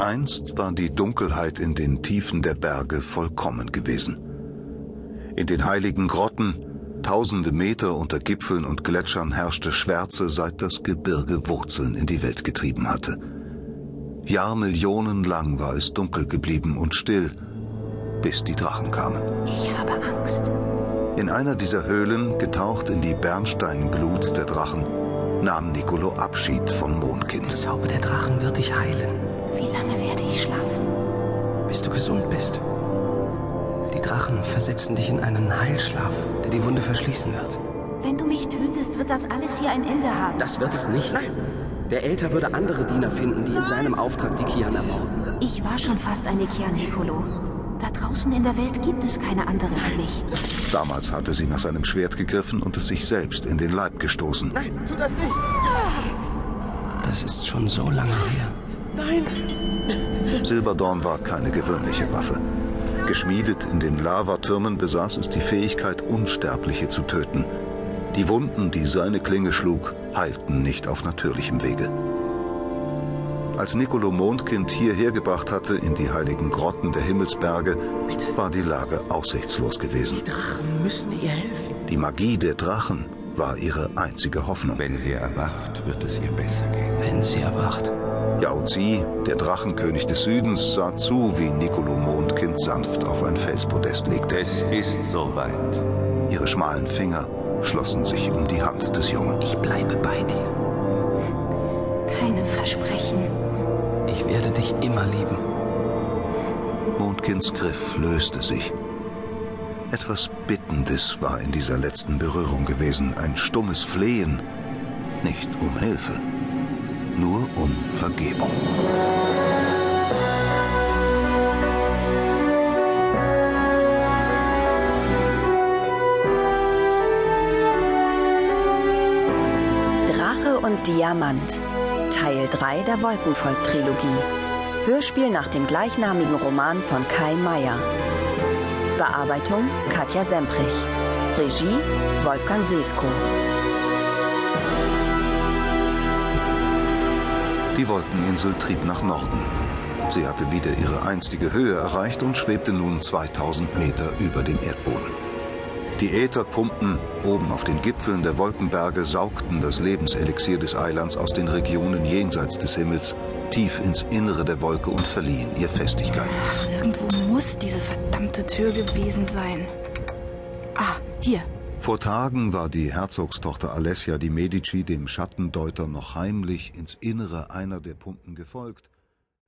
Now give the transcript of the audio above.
Einst war die Dunkelheit in den Tiefen der Berge vollkommen gewesen. In den heiligen Grotten, tausende Meter unter Gipfeln und Gletschern herrschte Schwärze, seit das Gebirge Wurzeln in die Welt getrieben hatte. Jahrmillionen lang war es dunkel geblieben und still, bis die Drachen kamen. Ich habe Angst. In einer dieser Höhlen, getaucht in die Bernsteinglut der Drachen, nahm Nicolo Abschied vom Mondkind. Der Zauber der Drachen wird dich heilen, Wie lange werde ich schlafen? bis du gesund bist. Die Drachen versetzen dich in einen Heilschlaf, der die Wunde verschließen wird. Wenn du mich tötest, wird das alles hier ein Ende haben. Das wird es nicht. Der Äther würde andere Diener finden, die in seinem Auftrag die Kian ermorden. Ich war schon fast eine Kian Nicolo. Da draußen in der Welt gibt es keine andere wie mich. Damals hatte sie nach seinem Schwert gegriffen und es sich selbst in den Leib gestoßen. Nein, tu das nicht! Das ist schon so lange her. Nein! Silberdorn war keine gewöhnliche Waffe. Geschmiedet in den Lavatürmen besaß es die Fähigkeit, Unsterbliche zu töten. Die Wunden, die seine Klinge schlug, heilten nicht auf natürlichem Wege. Als Nicolo Mondkind hierher gebracht hatte, in die heiligen Grotten der Himmelsberge, war die Lage aussichtslos gewesen. Die Drachen müssen ihr helfen. Die Magie der Drachen war ihre einzige Hoffnung. Wenn sie erwacht, wird es ihr besser gehen. Wenn sie erwacht. Yao Zi, der Drachenkönig des Südens, sah zu, wie Nicolo Mondkind sanft auf ein Felspodest legte. Es ist soweit. Ihre schmalen Finger schlossen sich um die Hand des Jungen. Ich bleibe bei dir. Keine Versprechen. Ich werde dich immer lieben. Mondkinds Griff löste sich. Etwas Bittendes war in dieser letzten Berührung gewesen, ein stummes Flehen. Nicht um Hilfe, Vergebung. Drache und Diamant. Teil 3 der Wolkenvolk-Trilogie. Hörspiel nach dem gleichnamigen Roman von Kai Meier. Bearbeitung Katja Semprich. Regie Wolfgang Seesko. Die Wolkeninsel trieb nach Norden. Sie hatte wieder ihre einstige Höhe erreicht und schwebte nun 2000 Meter über dem Erdboden. Die Ätherpumpen oben auf den Gipfeln der Wolkenberge saugten das Lebenselixier des Eilands aus den Regionen jenseits des Himmels tief ins Innere der Wolke und verliehen ihr Festigkeit. Ach, irgendwo muss diese verdammte Tür gewesen sein. Ah, hier. Vor Tagen war die Herzogstochter Alessia di Medici dem Schattendeuter noch heimlich ins Innere einer der Pumpen gefolgt